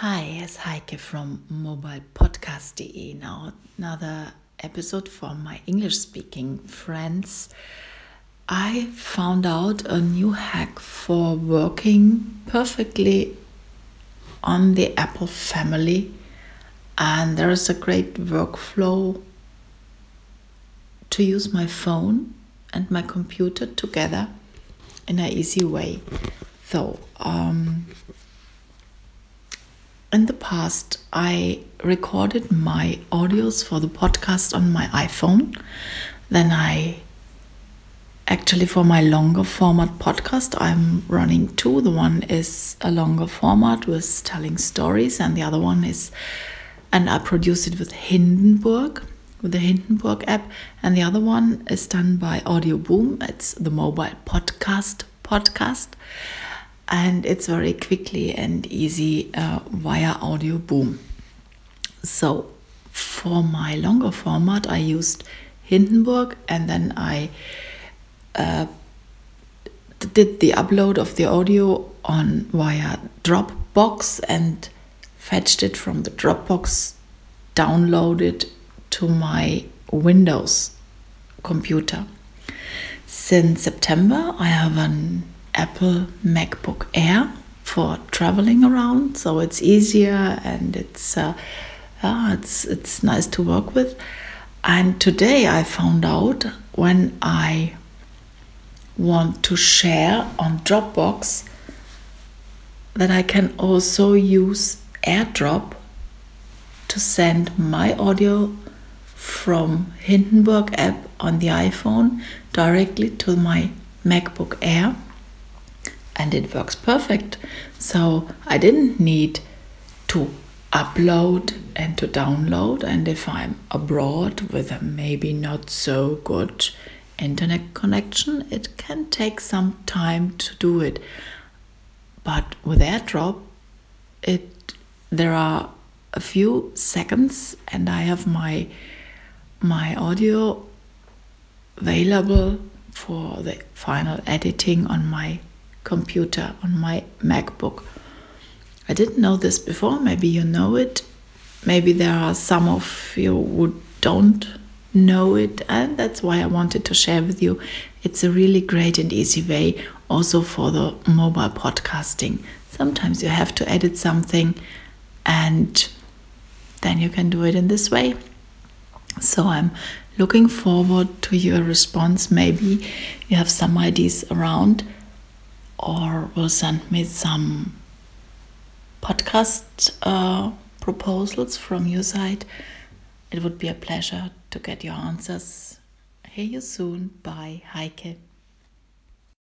Hi, it's Heike from mobilepodcast.de. Now, another episode for my English speaking friends. I found out a new hack for working perfectly on the Apple family, and there is a great workflow to use my phone and my computer together in an easy way. So, um, in the past, I recorded my audios for the podcast on my iPhone. Then I actually, for my longer format podcast, I'm running two. The one is a longer format with telling stories, and the other one is, and I produce it with Hindenburg, with the Hindenburg app, and the other one is done by Audioboom. It's the mobile podcast podcast and it's very quickly and easy uh, via Audioboom. So for my longer format i used hindenburg and then i uh, did the upload of the audio on via dropbox and fetched it from the dropbox downloaded to my windows computer. Since september i have an Apple MacBook Air for traveling around, so it's easier and it's uh, uh, it's it's nice to work with. And today I found out when I want to share on Dropbox that I can also use AirDrop to send my audio from Hindenburg app on the iPhone directly to my MacBook Air and it works perfect. So I didn't need to upload and to download. And if I'm abroad with a maybe not so good internet connection, it can take some time to do it. But with AirDrop, it there are a few seconds and I have my my audio available for the final editing on my computer, on my MacBook. I didn't know this before, maybe you know it. Maybe there are some of you who don't know it, and that's why I wanted to share with you. It's a really great and easy way also for the mobile podcasting. Sometimes you have to edit something, and then you can do it in this way. So I'm looking forward to your response. Maybe you have some ideas around or will send me some podcast uh, proposals from your side. It would be a pleasure to get your answers. Hear you soon. Bye, Heike.